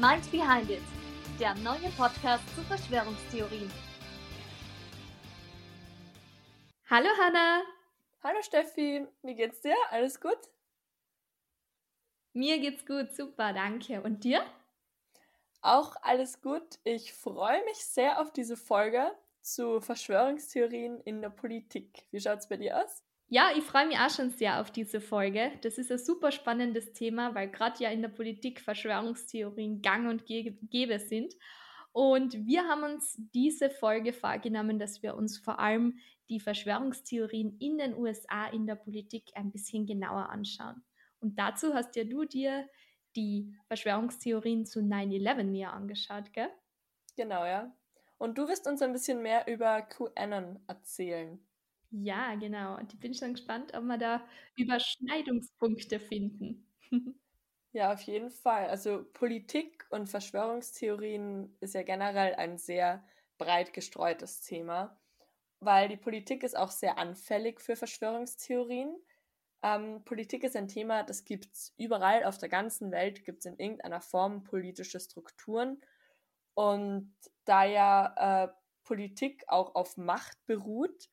Mind Behind It, der neue Podcast zu Verschwörungstheorien. Hallo Hanna. Hallo Steffi, wie geht's dir? Alles gut? Mir geht's gut, super, danke. Und dir? Auch alles gut. Ich freue mich sehr auf diese Folge zu Verschwörungstheorien in der Politik. Wie schaut's bei dir aus? Ja, ich freue mich auch schon sehr auf diese Folge. Das ist ein super spannendes Thema, weil gerade ja in der Politik Verschwörungstheorien gang und gäbe sind. Und wir haben uns diese Folge vorgenommen, dass wir uns vor allem die Verschwörungstheorien in den USA in der Politik ein bisschen genauer anschauen. Und dazu hast ja du dir die Verschwörungstheorien zu 9-11 näher angeschaut, gell? Genau, ja. Und du wirst uns ein bisschen mehr über QAnon erzählen. Ja, genau. Und ich bin schon gespannt, ob wir da Überschneidungspunkte finden. Ja, auf jeden Fall. Also Politik und Verschwörungstheorien ist ja generell ein sehr breit gestreutes Thema, weil die Politik ist auch sehr anfällig für Verschwörungstheorien. Ähm, Politik ist ein Thema, das gibt es überall auf der ganzen Welt, gibt es in irgendeiner Form politische Strukturen. Und da ja äh, Politik auch auf Macht beruht,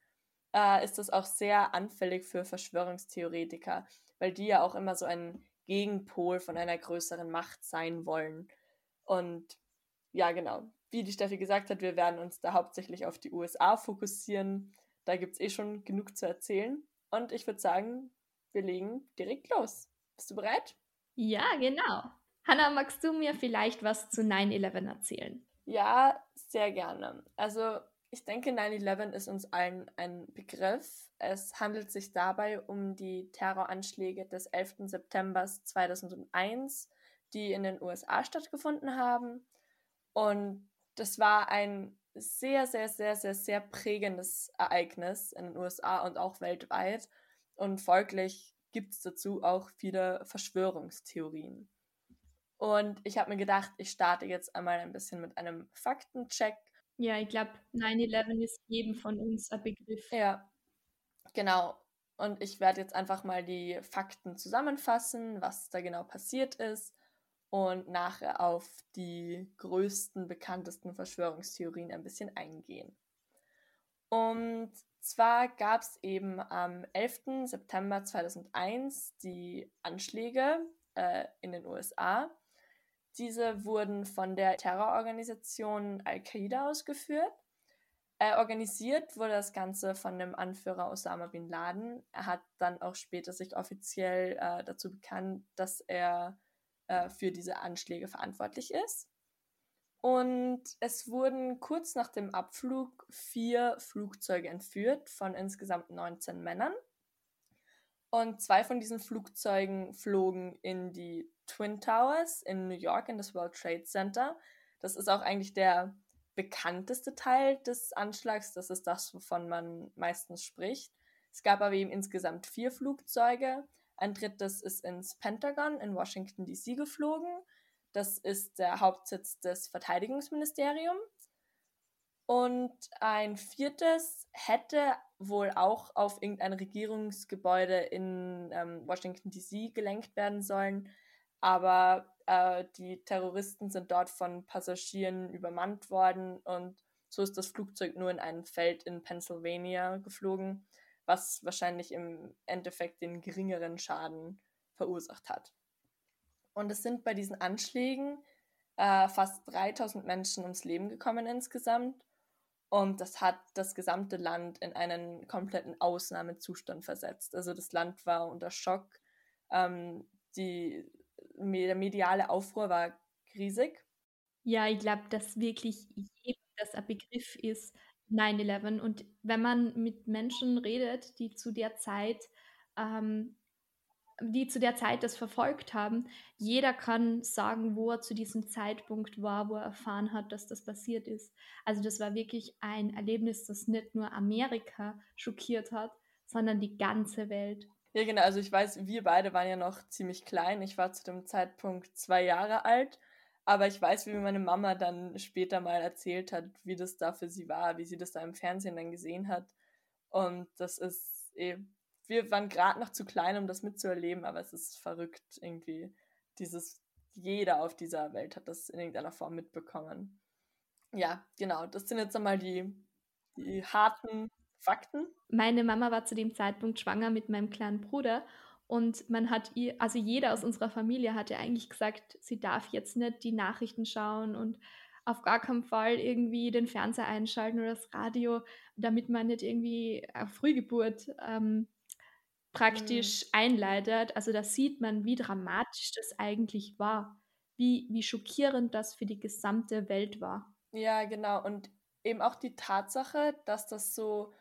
äh, ist das auch sehr anfällig für Verschwörungstheoretiker, weil die ja auch immer so ein Gegenpol von einer größeren Macht sein wollen. Und ja, genau, wie die Steffi gesagt hat, wir werden uns da hauptsächlich auf die USA fokussieren. Da gibt es eh schon genug zu erzählen. Und ich würde sagen, wir legen direkt los. Bist du bereit? Ja, genau. Hanna, magst du mir vielleicht was zu 9-11 erzählen? Ja, sehr gerne. Also ich denke, 9-11 ist uns allen ein Begriff. Es handelt sich dabei um die Terroranschläge des 11. September 2001, die in den USA stattgefunden haben. Und das war ein sehr, sehr, sehr, sehr, sehr prägendes Ereignis in den USA und auch weltweit. Und folglich gibt es dazu auch viele Verschwörungstheorien. Und ich habe mir gedacht, ich starte jetzt einmal ein bisschen mit einem Faktencheck ja, ich glaube, 9-11 ist jedem von uns ein Begriff. Ja, genau. Und ich werde jetzt einfach mal die Fakten zusammenfassen, was da genau passiert ist und nachher auf die größten, bekanntesten Verschwörungstheorien ein bisschen eingehen. Und zwar gab es eben am 11. September 2001 die Anschläge äh, in den USA diese wurden von der Terrororganisation Al-Qaida ausgeführt. Äh, organisiert wurde das Ganze von dem Anführer Osama bin Laden. Er hat dann auch später sich offiziell äh, dazu bekannt, dass er äh, für diese Anschläge verantwortlich ist. Und es wurden kurz nach dem Abflug vier Flugzeuge entführt von insgesamt 19 Männern. Und zwei von diesen Flugzeugen flogen in die Twin Towers in New York, in das World Trade Center. Das ist auch eigentlich der bekannteste Teil des Anschlags. Das ist das, wovon man meistens spricht. Es gab aber eben insgesamt vier Flugzeuge. Ein drittes ist ins Pentagon in Washington, D.C. geflogen. Das ist der Hauptsitz des Verteidigungsministeriums. Und ein viertes hätte wohl auch auf irgendein Regierungsgebäude in ähm, Washington, D.C. gelenkt werden sollen aber äh, die Terroristen sind dort von Passagieren übermannt worden und so ist das Flugzeug nur in ein Feld in Pennsylvania geflogen, was wahrscheinlich im Endeffekt den geringeren Schaden verursacht hat. Und es sind bei diesen Anschlägen äh, fast 3000 Menschen ums Leben gekommen insgesamt. Und das hat das gesamte Land in einen kompletten Ausnahmezustand versetzt. Also das Land war unter Schock. Ähm, die der mediale Aufruhr war riesig. Ja, ich glaube, dass wirklich jedem das ein Begriff ist, 9-11. Und wenn man mit Menschen redet, die zu der Zeit, ähm, die zu der Zeit das verfolgt haben, jeder kann sagen, wo er zu diesem Zeitpunkt war, wo er erfahren hat, dass das passiert ist. Also das war wirklich ein Erlebnis, das nicht nur Amerika schockiert hat, sondern die ganze Welt. Ja, genau. Also ich weiß, wir beide waren ja noch ziemlich klein. Ich war zu dem Zeitpunkt zwei Jahre alt. Aber ich weiß, wie mir meine Mama dann später mal erzählt hat, wie das da für sie war, wie sie das da im Fernsehen dann gesehen hat. Und das ist eh, wir waren gerade noch zu klein, um das mitzuerleben, aber es ist verrückt irgendwie, dieses, jeder auf dieser Welt hat das in irgendeiner Form mitbekommen. Ja, genau. Das sind jetzt einmal die, die harten Fakten. Meine Mama war zu dem Zeitpunkt schwanger mit meinem kleinen Bruder und man hat ihr, also jeder aus unserer Familie hatte eigentlich gesagt, sie darf jetzt nicht die Nachrichten schauen und auf gar keinen Fall irgendwie den Fernseher einschalten oder das Radio, damit man nicht irgendwie eine Frühgeburt ähm, praktisch mhm. einleitet. Also da sieht man, wie dramatisch das eigentlich war, wie, wie schockierend das für die gesamte Welt war. Ja, genau. Und eben auch die Tatsache, dass das so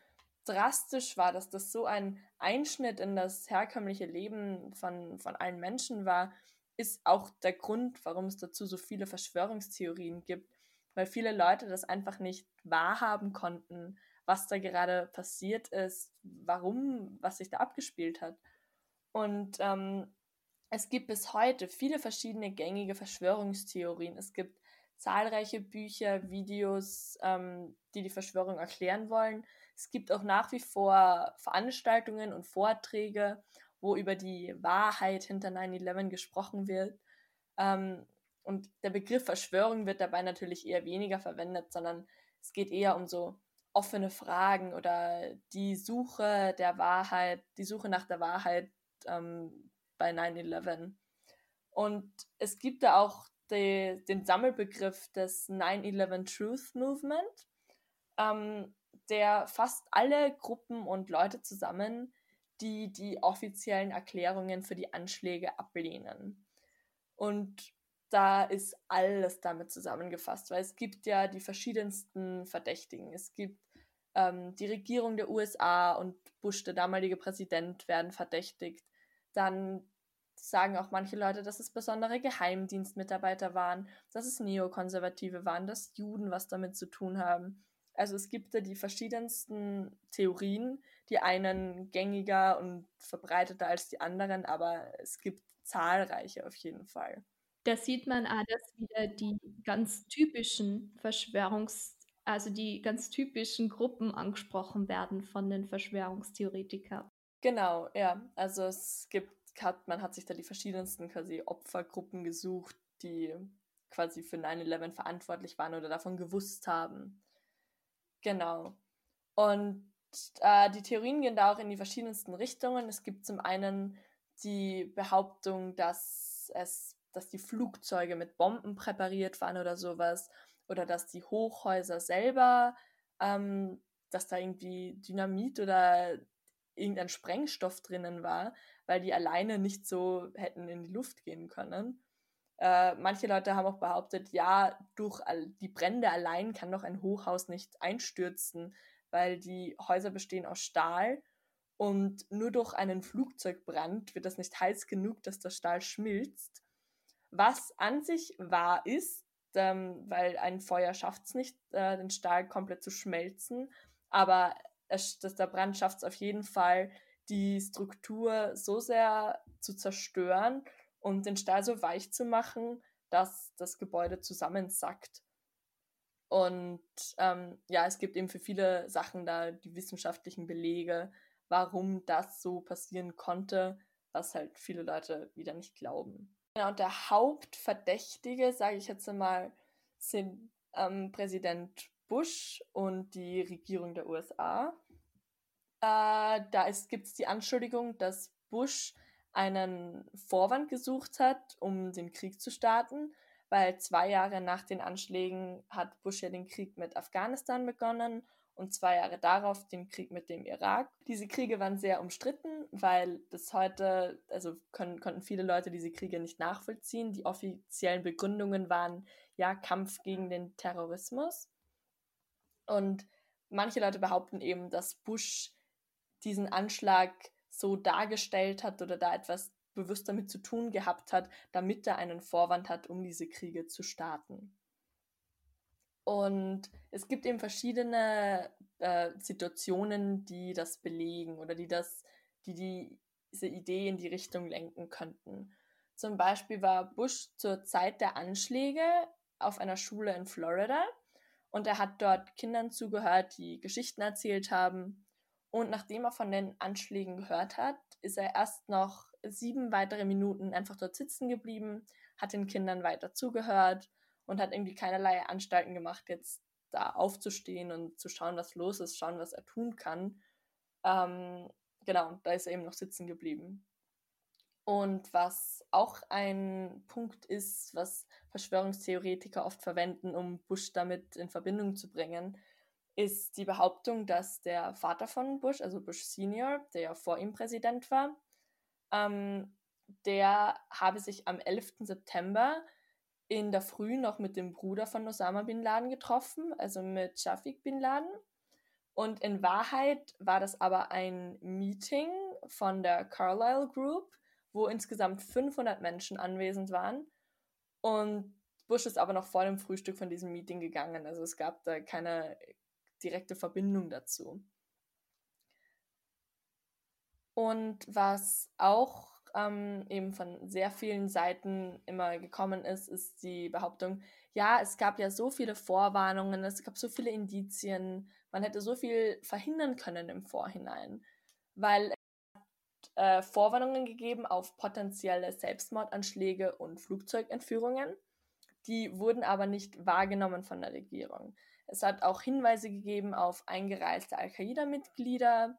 drastisch war, dass das so ein Einschnitt in das herkömmliche Leben von, von allen Menschen war, ist auch der Grund, warum es dazu so viele Verschwörungstheorien gibt, weil viele Leute das einfach nicht wahrhaben konnten, was da gerade passiert ist, warum, was sich da abgespielt hat. Und ähm, es gibt bis heute viele verschiedene gängige Verschwörungstheorien. Es gibt zahlreiche Bücher, Videos, ähm, die die Verschwörung erklären wollen. Es gibt auch nach wie vor Veranstaltungen und Vorträge, wo über die Wahrheit hinter 9-11 gesprochen wird. Ähm, und der Begriff Verschwörung wird dabei natürlich eher weniger verwendet, sondern es geht eher um so offene Fragen oder die Suche der Wahrheit, die Suche nach der Wahrheit ähm, bei 9-11. Und es gibt da auch die, den Sammelbegriff des 9-11 Truth Movement. Ähm, der fasst alle Gruppen und Leute zusammen, die die offiziellen Erklärungen für die Anschläge ablehnen. Und da ist alles damit zusammengefasst, weil es gibt ja die verschiedensten Verdächtigen. Es gibt ähm, die Regierung der USA und Bush, der damalige Präsident, werden verdächtigt. Dann sagen auch manche Leute, dass es besondere Geheimdienstmitarbeiter waren, dass es Neokonservative waren, dass Juden was damit zu tun haben. Also es gibt da die verschiedensten Theorien, die einen gängiger und verbreiteter als die anderen, aber es gibt zahlreiche auf jeden Fall. Da sieht man auch, dass wieder die ganz typischen Verschwörungs-, also die ganz typischen Gruppen angesprochen werden von den Verschwörungstheoretikern. Genau, ja. Also es gibt, man hat sich da die verschiedensten quasi Opfergruppen gesucht, die quasi für 9-11 verantwortlich waren oder davon gewusst haben. Genau. Und äh, die Theorien gehen da auch in die verschiedensten Richtungen. Es gibt zum einen die Behauptung, dass es, dass die Flugzeuge mit Bomben präpariert waren oder sowas, oder dass die Hochhäuser selber, ähm, dass da irgendwie Dynamit oder irgendein Sprengstoff drinnen war, weil die alleine nicht so hätten in die Luft gehen können. Äh, manche Leute haben auch behauptet, ja, durch die Brände allein kann doch ein Hochhaus nicht einstürzen, weil die Häuser bestehen aus Stahl und nur durch einen Flugzeugbrand wird das nicht heiß genug, dass der Stahl schmilzt. Was an sich wahr ist, ähm, weil ein Feuer schafft es nicht, äh, den Stahl komplett zu schmelzen, aber es, dass der Brand schafft es auf jeden Fall, die Struktur so sehr zu zerstören, und den Stahl so weich zu machen, dass das Gebäude zusammensackt. Und ähm, ja, es gibt eben für viele Sachen da die wissenschaftlichen Belege, warum das so passieren konnte, was halt viele Leute wieder nicht glauben. Genau, und der Hauptverdächtige, sage ich jetzt einmal, sind ähm, Präsident Bush und die Regierung der USA. Äh, da gibt es die Anschuldigung, dass Bush einen Vorwand gesucht hat, um den Krieg zu starten, weil zwei Jahre nach den Anschlägen hat Bush ja den Krieg mit Afghanistan begonnen und zwei Jahre darauf den Krieg mit dem Irak. Diese Kriege waren sehr umstritten, weil bis heute, also können, konnten viele Leute diese Kriege nicht nachvollziehen. Die offiziellen Begründungen waren ja Kampf gegen den Terrorismus. Und manche Leute behaupten eben, dass Bush diesen Anschlag so dargestellt hat oder da etwas bewusst damit zu tun gehabt hat, damit er einen Vorwand hat, um diese Kriege zu starten. Und es gibt eben verschiedene äh, Situationen, die das belegen oder die das, die, die diese Idee in die Richtung lenken könnten. Zum Beispiel war Bush zur Zeit der Anschläge auf einer Schule in Florida und er hat dort Kindern zugehört, die Geschichten erzählt haben und nachdem er von den Anschlägen gehört hat, ist er erst noch sieben weitere Minuten einfach dort sitzen geblieben, hat den Kindern weiter zugehört und hat irgendwie keinerlei Anstalten gemacht, jetzt da aufzustehen und zu schauen, was los ist, schauen, was er tun kann. Ähm, genau, da ist er eben noch sitzen geblieben. Und was auch ein Punkt ist, was Verschwörungstheoretiker oft verwenden, um Bush damit in Verbindung zu bringen, ist die Behauptung, dass der Vater von Bush, also Bush Senior, der ja vor ihm Präsident war, ähm, der habe sich am 11. September in der Früh noch mit dem Bruder von Osama bin Laden getroffen, also mit Shafiq bin Laden. Und in Wahrheit war das aber ein Meeting von der Carlyle Group, wo insgesamt 500 Menschen anwesend waren. Und Bush ist aber noch vor dem Frühstück von diesem Meeting gegangen. Also es gab da keine direkte Verbindung dazu. Und was auch ähm, eben von sehr vielen Seiten immer gekommen ist, ist die Behauptung, ja, es gab ja so viele Vorwarnungen, es gab so viele Indizien, man hätte so viel verhindern können im Vorhinein, weil es äh, Vorwarnungen gegeben auf potenzielle Selbstmordanschläge und Flugzeugentführungen. Die wurden aber nicht wahrgenommen von der Regierung. Es hat auch Hinweise gegeben auf eingereiste Al-Qaida-Mitglieder,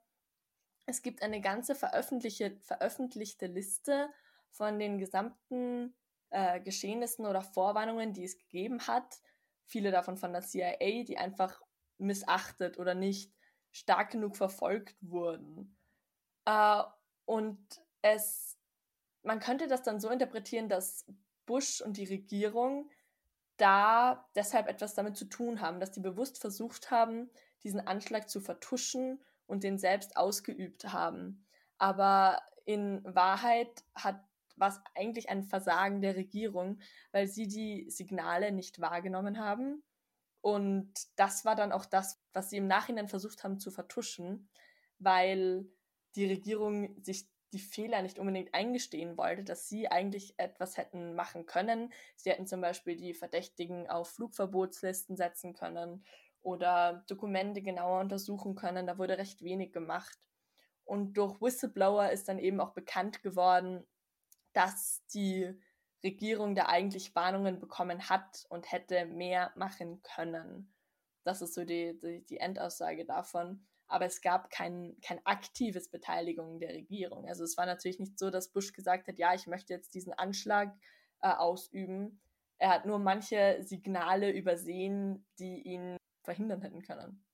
es gibt eine ganze veröffentlichte, veröffentlichte Liste von den gesamten äh, Geschehnissen oder Vorwarnungen, die es gegeben hat. Viele davon von der CIA, die einfach missachtet oder nicht stark genug verfolgt wurden. Äh, und es, man könnte das dann so interpretieren, dass Bush und die Regierung da deshalb etwas damit zu tun haben, dass die bewusst versucht haben, diesen Anschlag zu vertuschen und den selbst ausgeübt haben. Aber in Wahrheit hat was eigentlich ein Versagen der Regierung, weil sie die Signale nicht wahrgenommen haben. Und das war dann auch das, was sie im Nachhinein versucht haben zu vertuschen, weil die Regierung sich die Fehler nicht unbedingt eingestehen wollte, dass sie eigentlich etwas hätten machen können. Sie hätten zum Beispiel die Verdächtigen auf Flugverbotslisten setzen können oder Dokumente genauer untersuchen können. Da wurde recht wenig gemacht. Und durch Whistleblower ist dann eben auch bekannt geworden, dass die Regierung da eigentlich Warnungen bekommen hat und hätte mehr machen können. Das ist so die, die, die Endaussage davon. Aber es gab kein, kein aktives Beteiligung der Regierung. Also es war natürlich nicht so, dass Bush gesagt hat, ja, ich möchte jetzt diesen Anschlag äh, ausüben. Er hat nur manche Signale übersehen, die ihn verhindern hätten können.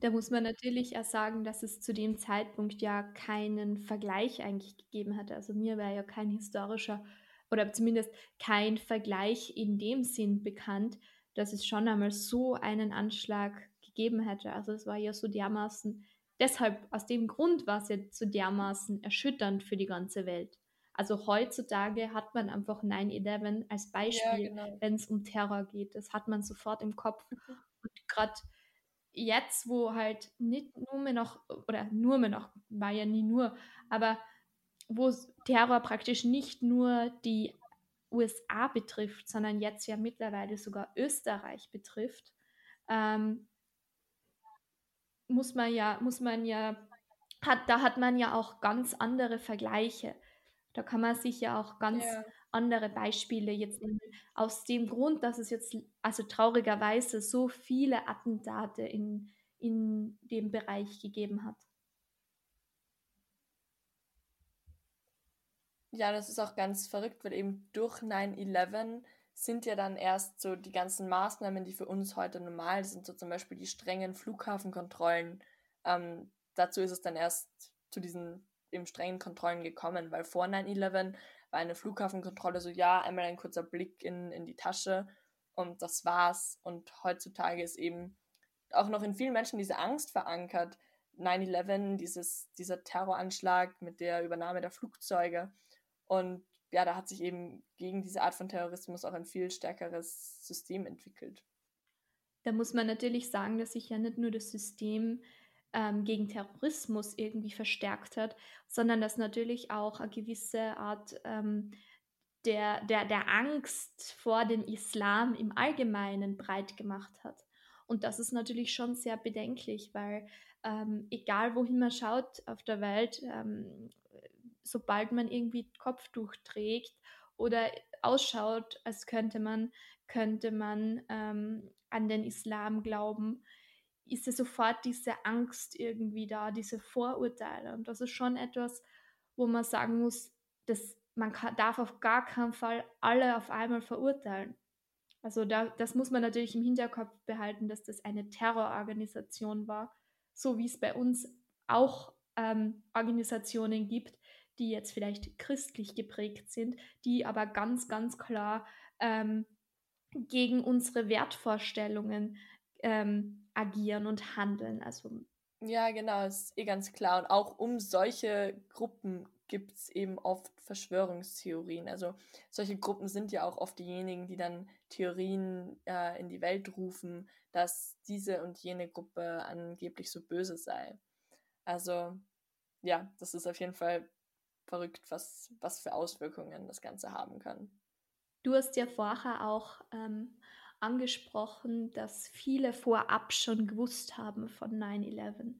Da muss man natürlich auch sagen, dass es zu dem Zeitpunkt ja keinen Vergleich eigentlich gegeben hatte. Also mir wäre ja kein historischer oder zumindest kein Vergleich in dem Sinn bekannt, dass es schon einmal so einen Anschlag gegeben hätte. Also es war ja so dermaßen, deshalb aus dem Grund war es ja so dermaßen erschütternd für die ganze Welt. Also heutzutage hat man einfach 9-11 als Beispiel, ja, genau. wenn es um Terror geht. Das hat man sofort im Kopf. Und gerade jetzt, wo halt nicht nur mehr noch, oder nur mehr noch, war ja nie nur, aber wo Terror praktisch nicht nur die USA betrifft, sondern jetzt ja mittlerweile sogar Österreich betrifft, ähm, muss man ja, muss man ja, hat, da hat man ja auch ganz andere Vergleiche. Da kann man sich ja auch ganz ja andere Beispiele jetzt nehmen, aus dem Grund, dass es jetzt, also traurigerweise, so viele Attentate in, in dem Bereich gegeben hat. Ja, das ist auch ganz verrückt, weil eben durch 9-11 sind ja dann erst so die ganzen Maßnahmen, die für uns heute normal sind, so zum Beispiel die strengen Flughafenkontrollen. Ähm, dazu ist es dann erst zu diesen eben strengen Kontrollen gekommen, weil vor 9-11 war eine Flughafenkontrolle so, ja, einmal ein kurzer Blick in, in die Tasche und das war's. Und heutzutage ist eben auch noch in vielen Menschen diese Angst verankert. 9-11, dieses, dieser Terroranschlag mit der Übernahme der Flugzeuge. Und ja, da hat sich eben gegen diese Art von Terrorismus auch ein viel stärkeres System entwickelt. Da muss man natürlich sagen, dass sich ja nicht nur das System ähm, gegen Terrorismus irgendwie verstärkt hat, sondern dass natürlich auch eine gewisse Art ähm, der, der, der Angst vor dem Islam im Allgemeinen breit gemacht hat. Und das ist natürlich schon sehr bedenklich, weil ähm, egal wohin man schaut auf der Welt, ähm, sobald man irgendwie Kopftuch trägt oder ausschaut, als könnte man, könnte man ähm, an den Islam glauben, ist ja sofort diese Angst irgendwie da, diese Vorurteile. Und das ist schon etwas, wo man sagen muss, dass man kann, darf auf gar keinen Fall alle auf einmal verurteilen. Also da, das muss man natürlich im Hinterkopf behalten, dass das eine Terrororganisation war, so wie es bei uns auch ähm, Organisationen gibt, die jetzt vielleicht christlich geprägt sind, die aber ganz, ganz klar ähm, gegen unsere Wertvorstellungen ähm, agieren und handeln. Also ja, genau, ist eh ganz klar. Und auch um solche Gruppen gibt es eben oft Verschwörungstheorien. Also solche Gruppen sind ja auch oft diejenigen, die dann Theorien äh, in die Welt rufen, dass diese und jene Gruppe angeblich so böse sei. Also ja, das ist auf jeden Fall verrückt, was, was für Auswirkungen das Ganze haben kann. Du hast ja vorher auch ähm, angesprochen, dass viele vorab schon gewusst haben von 9-11.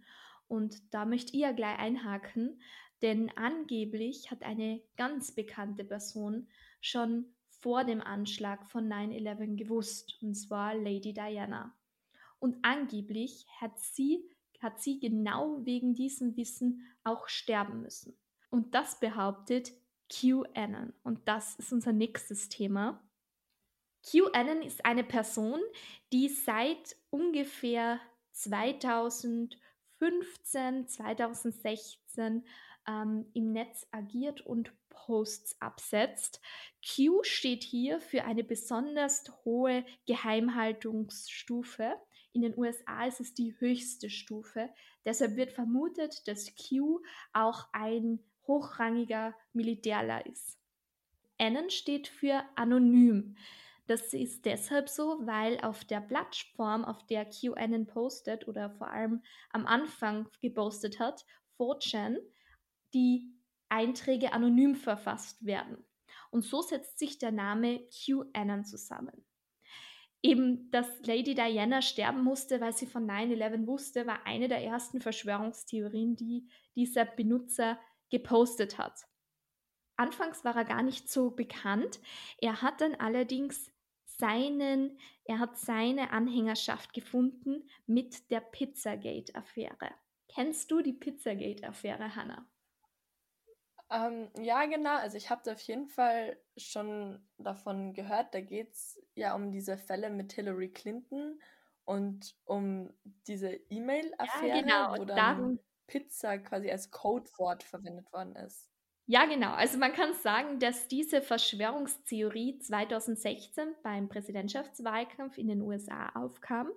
Und da möchte ich ja gleich einhaken, denn angeblich hat eine ganz bekannte Person schon vor dem Anschlag von 9-11 gewusst, und zwar Lady Diana. Und angeblich hat sie, hat sie genau wegen diesem Wissen auch sterben müssen. Und das behauptet QAnon. Und das ist unser nächstes Thema. QAnon ist eine Person, die seit ungefähr 2015, 2016 ähm, im Netz agiert und Posts absetzt. Q steht hier für eine besonders hohe Geheimhaltungsstufe. In den USA ist es die höchste Stufe. Deshalb wird vermutet, dass Q auch ein hochrangiger Militärler ist. Anon steht für anonym. Das ist deshalb so, weil auf der Plattform, auf der QAnon postet oder vor allem am Anfang gepostet hat, 4chan, die Einträge anonym verfasst werden. Und so setzt sich der Name QAnon zusammen. Eben, dass Lady Diana sterben musste, weil sie von 9-11 wusste, war eine der ersten Verschwörungstheorien, die dieser Benutzer gepostet hat. Anfangs war er gar nicht so bekannt. Er hat dann allerdings seinen, er hat seine Anhängerschaft gefunden mit der Pizzagate-Affäre. Kennst du die Pizzagate-Affäre, Hannah? Ähm, ja, genau. Also ich habe auf jeden Fall schon davon gehört. Da geht es ja um diese Fälle mit Hillary Clinton und um diese E-Mail-Affäre, ja, genau. wo dann darum, Pizza quasi als Codewort verwendet worden ist. Ja, genau. Also man kann sagen, dass diese Verschwörungstheorie 2016 beim Präsidentschaftswahlkampf in den USA aufkam.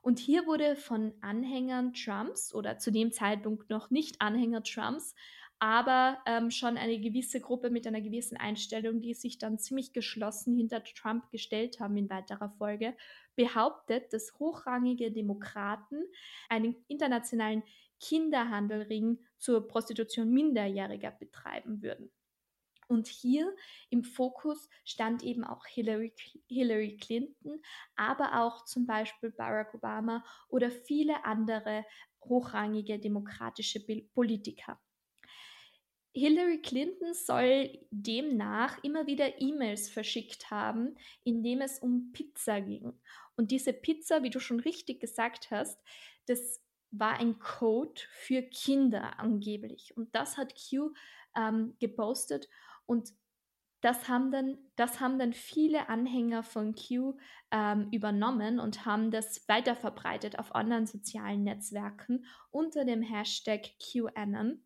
Und hier wurde von Anhängern Trumps oder zu dem Zeitpunkt noch nicht Anhänger Trumps, aber ähm, schon eine gewisse Gruppe mit einer gewissen Einstellung, die sich dann ziemlich geschlossen hinter Trump gestellt haben in weiterer Folge, behauptet, dass hochrangige Demokraten einen internationalen Kinderhandelring zur Prostitution Minderjähriger betreiben würden. Und hier im Fokus stand eben auch Hillary, Hillary Clinton, aber auch zum Beispiel Barack Obama oder viele andere hochrangige demokratische Politiker. Hillary Clinton soll demnach immer wieder E-Mails verschickt haben, in dem es um Pizza ging. Und diese Pizza, wie du schon richtig gesagt hast, das war ein Code für Kinder angeblich. Und das hat Q ähm, gepostet und das haben, dann, das haben dann viele Anhänger von Q ähm, übernommen und haben das weiterverbreitet auf anderen sozialen Netzwerken unter dem Hashtag QAnon.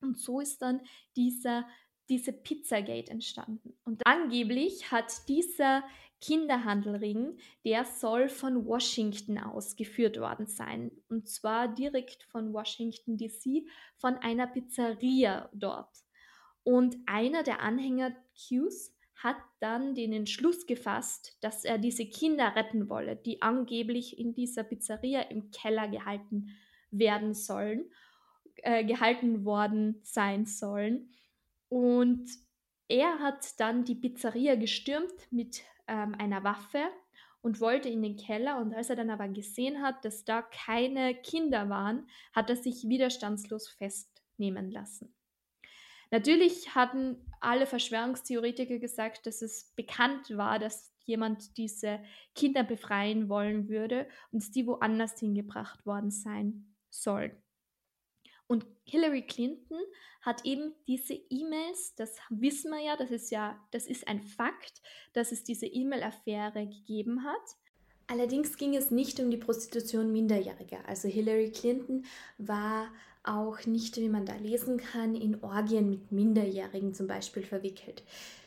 Und so ist dann dieser, diese Pizzagate entstanden. Und angeblich hat dieser Kinderhandelring, der soll von Washington aus geführt worden sein. Und zwar direkt von Washington DC, von einer Pizzeria dort. Und einer der Anhänger Qs hat dann den Entschluss gefasst, dass er diese Kinder retten wolle, die angeblich in dieser Pizzeria im Keller gehalten werden sollen, äh, gehalten worden sein sollen. Und er hat dann die Pizzeria gestürmt mit ähm, einer Waffe und wollte in den Keller. Und als er dann aber gesehen hat, dass da keine Kinder waren, hat er sich widerstandslos festnehmen lassen. Natürlich hatten alle Verschwörungstheoretiker gesagt, dass es bekannt war, dass jemand diese Kinder befreien wollen würde und die woanders hingebracht worden sein sollen. Und Hillary Clinton hat eben diese E-Mails, das wissen wir ja, das ist ja, das ist ein Fakt, dass es diese E-Mail-Affäre gegeben hat. Allerdings ging es nicht um die Prostitution Minderjähriger. Also Hillary Clinton war auch nicht, wie man da lesen kann, in Orgien mit Minderjährigen zum Beispiel verwickelt.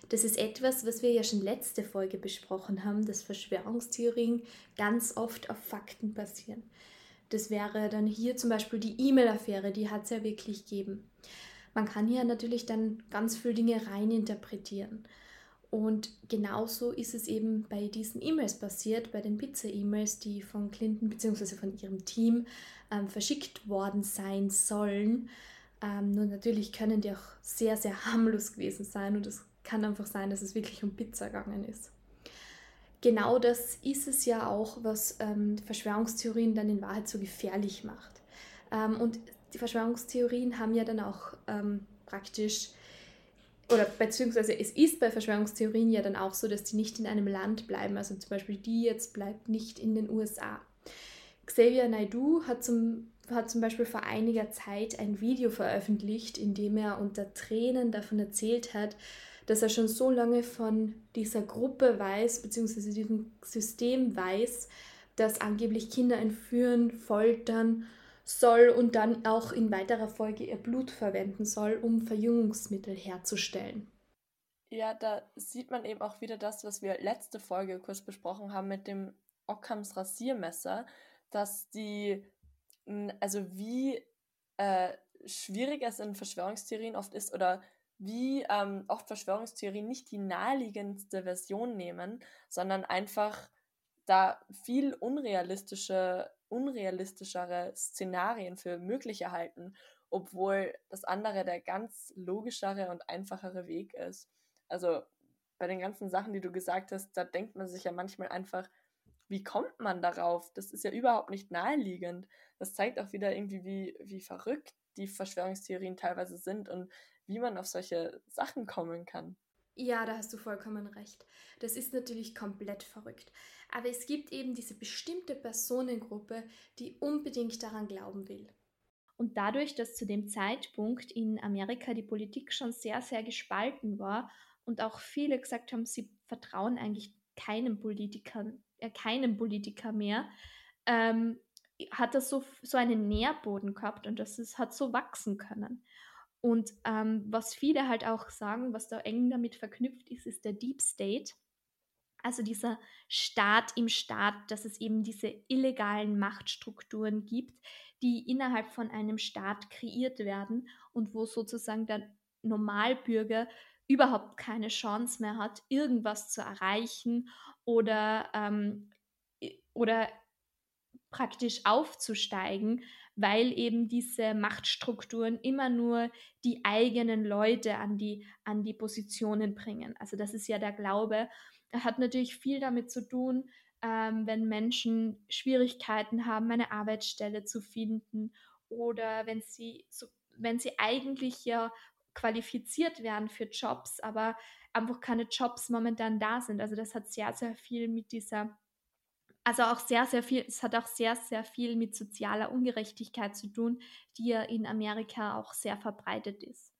Das ist etwas, was wir ja schon letzte Folge besprochen haben, dass Verschwörungstheorien ganz oft auf Fakten basieren. Das wäre dann hier zum Beispiel die E-Mail-Affäre, die hat es ja wirklich gegeben. Man kann hier natürlich dann ganz viele Dinge reininterpretieren. Und genauso ist es eben bei diesen E-Mails passiert, bei den Pizza-E-Mails, die von Clinton bzw. von ihrem Team ähm, verschickt worden sein sollen. Ähm, nur natürlich können die auch sehr, sehr harmlos gewesen sein und es kann einfach sein, dass es wirklich um Pizza gegangen ist genau das ist es ja auch, was ähm, Verschwörungstheorien dann in Wahrheit so gefährlich macht. Ähm, und die Verschwörungstheorien haben ja dann auch ähm, praktisch, oder beziehungsweise es ist bei Verschwörungstheorien ja dann auch so, dass die nicht in einem Land bleiben. Also zum Beispiel die jetzt bleibt nicht in den USA. Xavier Naidu hat zum, hat zum Beispiel vor einiger Zeit ein Video veröffentlicht, in dem er unter Tränen davon erzählt hat, dass er schon so lange von dieser Gruppe weiß, beziehungsweise diesem System weiß, das angeblich Kinder entführen, foltern soll und dann auch in weiterer Folge ihr Blut verwenden soll, um Verjüngungsmittel herzustellen. Ja, da sieht man eben auch wieder das, was wir letzte Folge kurz besprochen haben mit dem Ockhams Rasiermesser, dass die, also wie äh, schwierig es in Verschwörungstheorien oft ist oder wie ähm, oft Verschwörungstheorien nicht die naheliegendste Version nehmen, sondern einfach da viel unrealistische, unrealistischere Szenarien für möglich halten, obwohl das andere der ganz logischere und einfachere Weg ist. Also bei den ganzen Sachen, die du gesagt hast, da denkt man sich ja manchmal einfach, wie kommt man darauf? Das ist ja überhaupt nicht naheliegend. Das zeigt auch wieder irgendwie, wie, wie verrückt die Verschwörungstheorien teilweise sind und wie man auf solche Sachen kommen kann. Ja, da hast du vollkommen recht. Das ist natürlich komplett verrückt. Aber es gibt eben diese bestimmte Personengruppe, die unbedingt daran glauben will. Und dadurch, dass zu dem Zeitpunkt in Amerika die Politik schon sehr, sehr gespalten war und auch viele gesagt haben, sie vertrauen eigentlich keinem Politiker, äh, keinem Politiker mehr, ähm, hat das so, so einen Nährboden gehabt und das ist, hat so wachsen können. Und ähm, was viele halt auch sagen, was da eng damit verknüpft ist, ist der Deep State. Also dieser Staat im Staat, dass es eben diese illegalen Machtstrukturen gibt, die innerhalb von einem Staat kreiert werden und wo sozusagen der Normalbürger überhaupt keine Chance mehr hat, irgendwas zu erreichen oder, ähm, oder praktisch aufzusteigen, weil eben diese Machtstrukturen immer nur die eigenen Leute an die, an die Positionen bringen. Also das ist ja der Glaube. Er hat natürlich viel damit zu tun, ähm, wenn Menschen Schwierigkeiten haben, eine Arbeitsstelle zu finden oder wenn sie, so, wenn sie eigentlich ja qualifiziert werden für Jobs, aber einfach keine Jobs momentan da sind. Also das hat sehr, sehr viel mit dieser also auch sehr, sehr viel, es hat auch sehr, sehr viel mit sozialer Ungerechtigkeit zu tun, die ja in Amerika auch sehr verbreitet ist.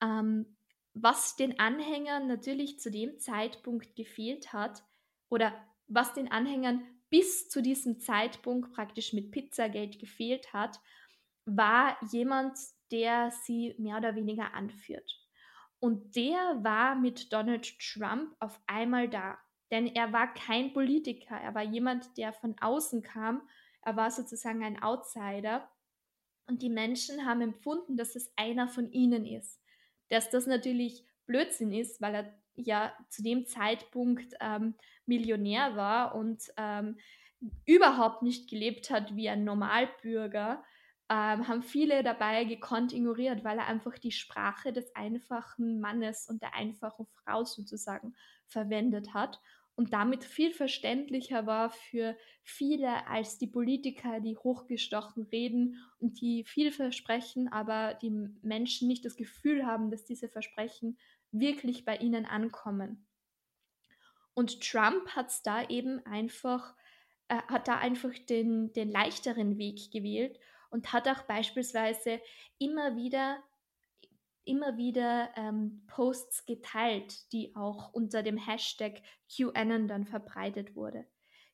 Ähm, was den Anhängern natürlich zu dem Zeitpunkt gefehlt hat, oder was den Anhängern bis zu diesem Zeitpunkt praktisch mit Pizzagate gefehlt hat, war jemand, der sie mehr oder weniger anführt. Und der war mit Donald Trump auf einmal da. Denn er war kein Politiker, er war jemand, der von außen kam, er war sozusagen ein Outsider. Und die Menschen haben empfunden, dass es einer von ihnen ist. Dass das natürlich Blödsinn ist, weil er ja zu dem Zeitpunkt ähm, Millionär war und ähm, überhaupt nicht gelebt hat wie ein Normalbürger, ähm, haben viele dabei gekonnt ignoriert, weil er einfach die Sprache des einfachen Mannes und der einfachen Frau sozusagen verwendet hat und damit viel verständlicher war für viele als die Politiker, die hochgestochen reden und die viel versprechen, aber die Menschen nicht das Gefühl haben, dass diese Versprechen wirklich bei ihnen ankommen. Und Trump hat es da eben einfach, äh, hat da einfach den, den leichteren Weg gewählt und hat auch beispielsweise immer wieder immer wieder ähm, Posts geteilt, die auch unter dem Hashtag QAnon dann verbreitet wurde.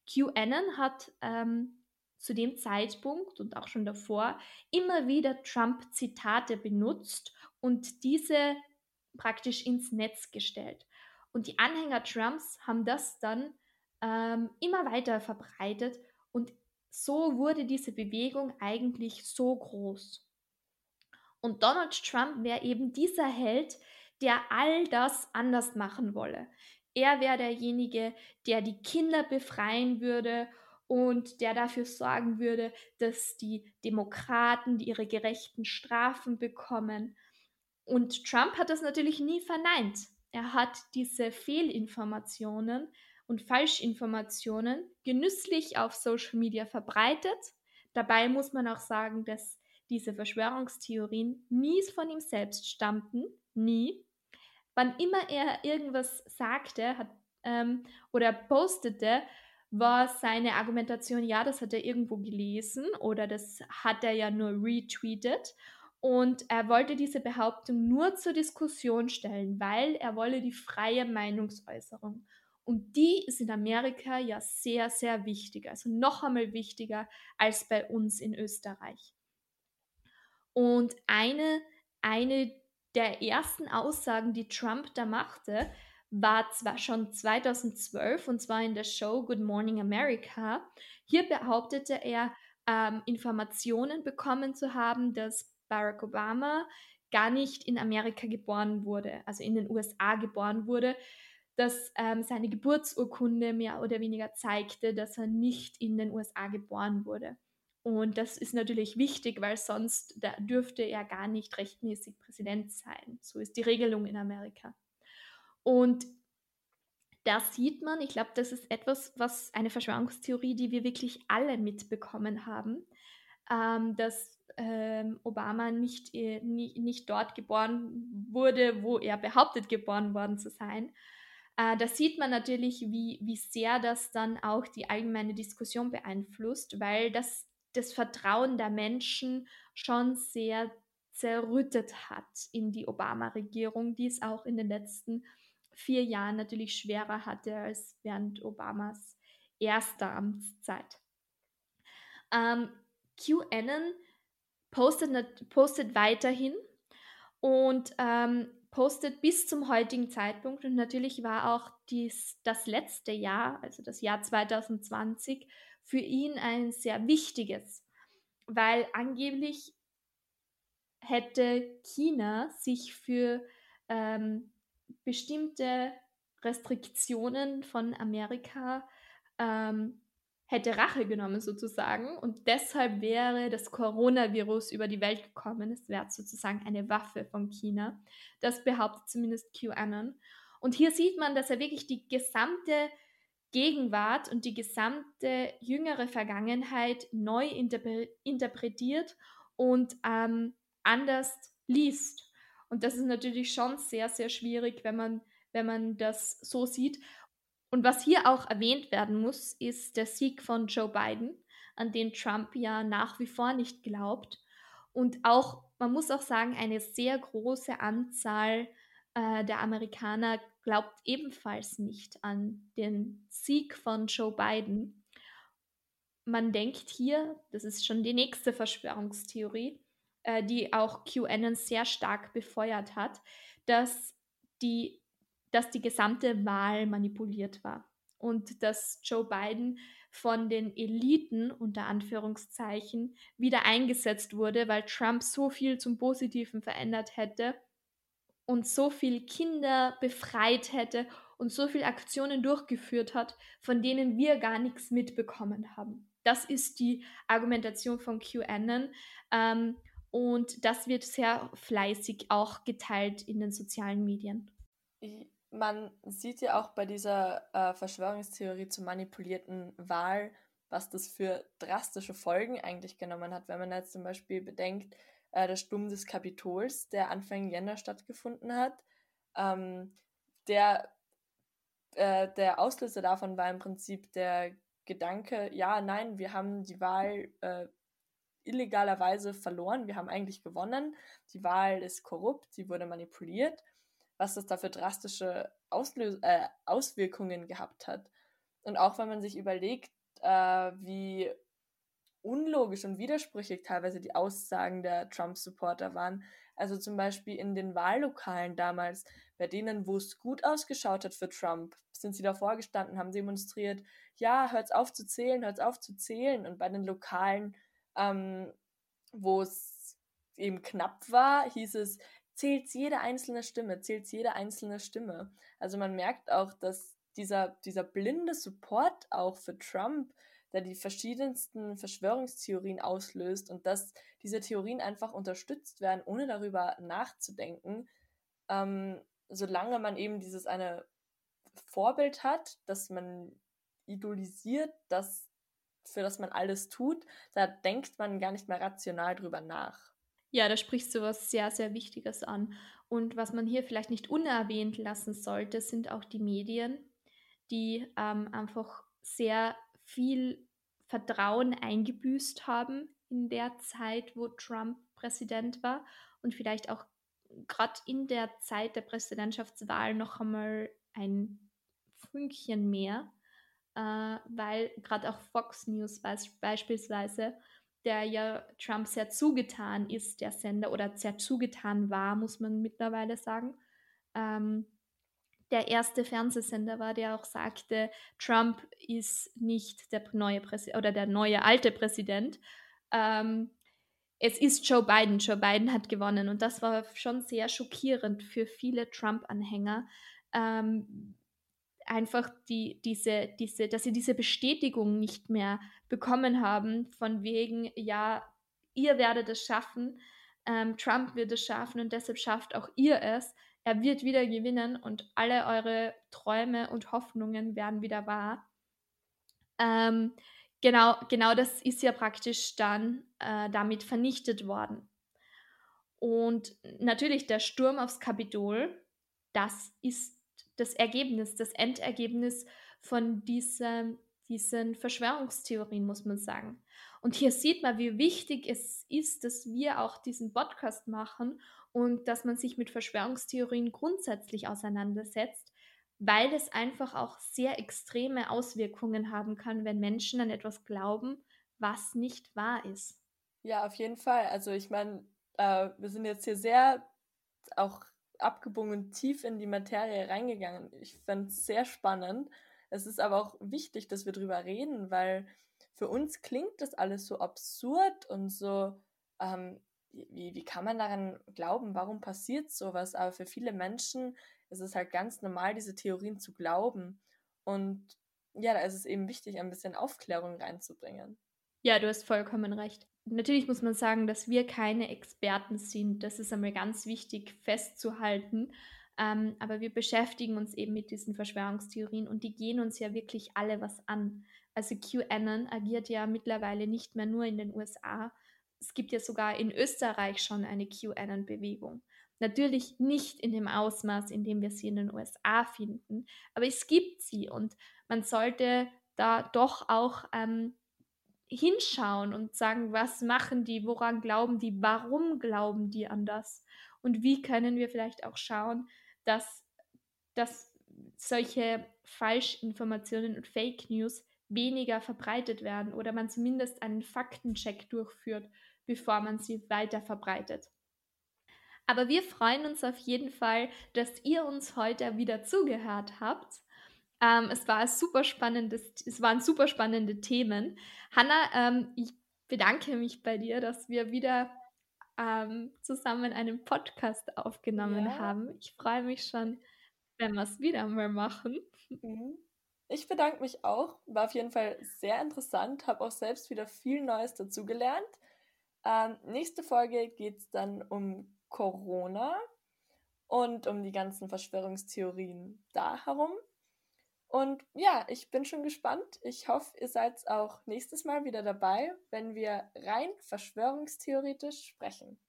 QAnon hat ähm, zu dem Zeitpunkt und auch schon davor immer wieder Trump-Zitate benutzt und diese praktisch ins Netz gestellt. Und die Anhänger Trumps haben das dann ähm, immer weiter verbreitet und so wurde diese Bewegung eigentlich so groß. Und Donald Trump wäre eben dieser Held, der all das anders machen wolle. Er wäre derjenige, der die Kinder befreien würde und der dafür sorgen würde, dass die Demokraten ihre gerechten Strafen bekommen. Und Trump hat das natürlich nie verneint. Er hat diese Fehlinformationen und Falschinformationen genüsslich auf Social Media verbreitet. Dabei muss man auch sagen, dass diese Verschwörungstheorien nie von ihm selbst stammten, nie. Wann immer er irgendwas sagte hat, ähm, oder postete, war seine Argumentation, ja, das hat er irgendwo gelesen oder das hat er ja nur retweetet. Und er wollte diese Behauptung nur zur Diskussion stellen, weil er wolle die freie Meinungsäußerung. Und die ist in Amerika ja sehr, sehr wichtig, also noch einmal wichtiger als bei uns in Österreich. Und eine, eine der ersten Aussagen, die Trump da machte, war zwar schon 2012 und zwar in der Show Good Morning America. Hier behauptete er, ähm, Informationen bekommen zu haben, dass Barack Obama gar nicht in Amerika geboren wurde, also in den USA geboren wurde, dass ähm, seine Geburtsurkunde mehr oder weniger zeigte, dass er nicht in den USA geboren wurde. Und das ist natürlich wichtig, weil sonst dürfte er gar nicht rechtmäßig Präsident sein. So ist die Regelung in Amerika. Und da sieht man, ich glaube, das ist etwas, was eine Verschwörungstheorie, die wir wirklich alle mitbekommen haben, ähm, dass ähm, Obama nicht, äh, nie, nicht dort geboren wurde, wo er behauptet, geboren worden zu sein. Äh, da sieht man natürlich, wie, wie sehr das dann auch die allgemeine Diskussion beeinflusst, weil das das Vertrauen der Menschen schon sehr zerrüttet hat in die Obama-Regierung, die es auch in den letzten vier Jahren natürlich schwerer hatte als während Obamas erster Amtszeit. Ähm, QAnon postet, postet weiterhin und ähm, postet bis zum heutigen Zeitpunkt und natürlich war auch dies, das letzte Jahr, also das Jahr 2020, für ihn ein sehr wichtiges, weil angeblich hätte China sich für ähm, bestimmte Restriktionen von Amerika ähm, hätte Rache genommen sozusagen und deshalb wäre das Coronavirus über die Welt gekommen. Es wäre sozusagen eine Waffe von China. Das behauptet zumindest QAnon. Und hier sieht man, dass er wirklich die gesamte Gegenwart und die gesamte jüngere Vergangenheit neu interpre interpretiert und ähm, anders liest. Und das ist natürlich schon sehr, sehr schwierig, wenn man, wenn man das so sieht. Und was hier auch erwähnt werden muss, ist der Sieg von Joe Biden, an den Trump ja nach wie vor nicht glaubt. Und auch, man muss auch sagen, eine sehr große Anzahl äh, der Amerikaner glaubt ebenfalls nicht an den Sieg von Joe Biden. Man denkt hier, das ist schon die nächste Verschwörungstheorie, äh, die auch QAnon sehr stark befeuert hat, dass die, dass die gesamte Wahl manipuliert war und dass Joe Biden von den Eliten unter Anführungszeichen wieder eingesetzt wurde, weil Trump so viel zum Positiven verändert hätte und so viel Kinder befreit hätte und so viele Aktionen durchgeführt hat, von denen wir gar nichts mitbekommen haben. Das ist die Argumentation von QAnon ähm, und das wird sehr fleißig auch geteilt in den sozialen Medien. man sieht ja auch bei dieser äh, Verschwörungstheorie zur manipulierten Wahl, was das für drastische Folgen eigentlich genommen hat. Wenn man jetzt zum Beispiel bedenkt, äh, der Sturm des Kapitols, der Anfang Jänner stattgefunden hat, ähm, der, äh, der Auslöser davon war im Prinzip der Gedanke, ja, nein, wir haben die Wahl äh, illegalerweise verloren, wir haben eigentlich gewonnen, die Wahl ist korrupt, sie wurde manipuliert, was das da für drastische Auslös äh, Auswirkungen gehabt hat. Und auch wenn man sich überlegt, äh, wie unlogisch und widersprüchlich teilweise die Aussagen der Trump-Supporter waren. Also zum Beispiel in den Wahllokalen damals, bei denen, wo es gut ausgeschaut hat für Trump, sind sie davor gestanden, haben demonstriert, ja, hört's auf zu zählen, hört's auf zu zählen. Und bei den Lokalen, ähm, wo es eben knapp war, hieß es, zählt jede einzelne Stimme, zählt jede einzelne Stimme. Also man merkt auch, dass dieser, dieser blinde Support auch für Trump der die verschiedensten Verschwörungstheorien auslöst und dass diese Theorien einfach unterstützt werden, ohne darüber nachzudenken, ähm, solange man eben dieses eine Vorbild hat, das man idolisiert, das, für das man alles tut, da denkt man gar nicht mehr rational drüber nach. Ja, da sprichst du was sehr, sehr Wichtiges an. Und was man hier vielleicht nicht unerwähnt lassen sollte, sind auch die Medien, die ähm, einfach sehr viel Vertrauen eingebüßt haben in der Zeit, wo Trump Präsident war und vielleicht auch gerade in der Zeit der Präsidentschaftswahl noch einmal ein Fünkchen mehr, äh, weil gerade auch Fox News beispielsweise, der ja Trump sehr zugetan ist, der Sender, oder sehr zugetan war, muss man mittlerweile sagen, ähm, der erste Fernsehsender war, der auch sagte, Trump ist nicht der neue Präsident oder der neue alte Präsident. Ähm, es ist Joe Biden. Joe Biden hat gewonnen und das war schon sehr schockierend für viele Trump-Anhänger. Ähm, einfach die, diese, diese, dass sie diese Bestätigung nicht mehr bekommen haben, von wegen, ja, ihr werdet es schaffen, ähm, Trump wird es schaffen und deshalb schafft auch ihr es er wird wieder gewinnen und alle eure Träume und Hoffnungen werden wieder wahr. Ähm, genau, genau das ist ja praktisch dann äh, damit vernichtet worden. Und natürlich der Sturm aufs Kapitol, das ist das Ergebnis, das Endergebnis von diesem, diesen Verschwörungstheorien, muss man sagen. Und hier sieht man, wie wichtig es ist, dass wir auch diesen Podcast machen und dass man sich mit Verschwörungstheorien grundsätzlich auseinandersetzt, weil es einfach auch sehr extreme Auswirkungen haben kann, wenn Menschen an etwas glauben, was nicht wahr ist. Ja, auf jeden Fall. Also ich meine, äh, wir sind jetzt hier sehr auch abgebogen tief in die Materie reingegangen. Ich finde es sehr spannend. Es ist aber auch wichtig, dass wir drüber reden, weil für uns klingt das alles so absurd und so ähm, wie, wie kann man daran glauben, warum passiert sowas? Aber für viele Menschen ist es halt ganz normal, diese Theorien zu glauben. Und ja, da ist es eben wichtig, ein bisschen Aufklärung reinzubringen. Ja, du hast vollkommen recht. Natürlich muss man sagen, dass wir keine Experten sind. Das ist einmal ganz wichtig festzuhalten. Ähm, aber wir beschäftigen uns eben mit diesen Verschwörungstheorien und die gehen uns ja wirklich alle was an. Also QAnon agiert ja mittlerweile nicht mehr nur in den USA, es gibt ja sogar in Österreich schon eine QAnon-Bewegung. Natürlich nicht in dem Ausmaß, in dem wir sie in den USA finden, aber es gibt sie und man sollte da doch auch ähm, hinschauen und sagen, was machen die, woran glauben die, warum glauben die an das und wie können wir vielleicht auch schauen, dass, dass solche Falschinformationen und Fake News weniger verbreitet werden oder man zumindest einen Faktencheck durchführt bevor man sie weiter verbreitet. Aber wir freuen uns auf jeden Fall, dass ihr uns heute wieder zugehört habt. Ähm, es war super spannendes, es waren super spannende Themen. Hanna, ähm, ich bedanke mich bei dir, dass wir wieder ähm, zusammen einen Podcast aufgenommen ja. haben. Ich freue mich schon, wenn wir es wieder mal machen. Mhm. Ich bedanke mich auch. War auf jeden Fall sehr interessant, habe auch selbst wieder viel Neues dazugelernt. Ähm, nächste Folge geht es dann um Corona und um die ganzen Verschwörungstheorien da herum. Und ja, ich bin schon gespannt. Ich hoffe, ihr seid auch nächstes Mal wieder dabei, wenn wir rein verschwörungstheoretisch sprechen.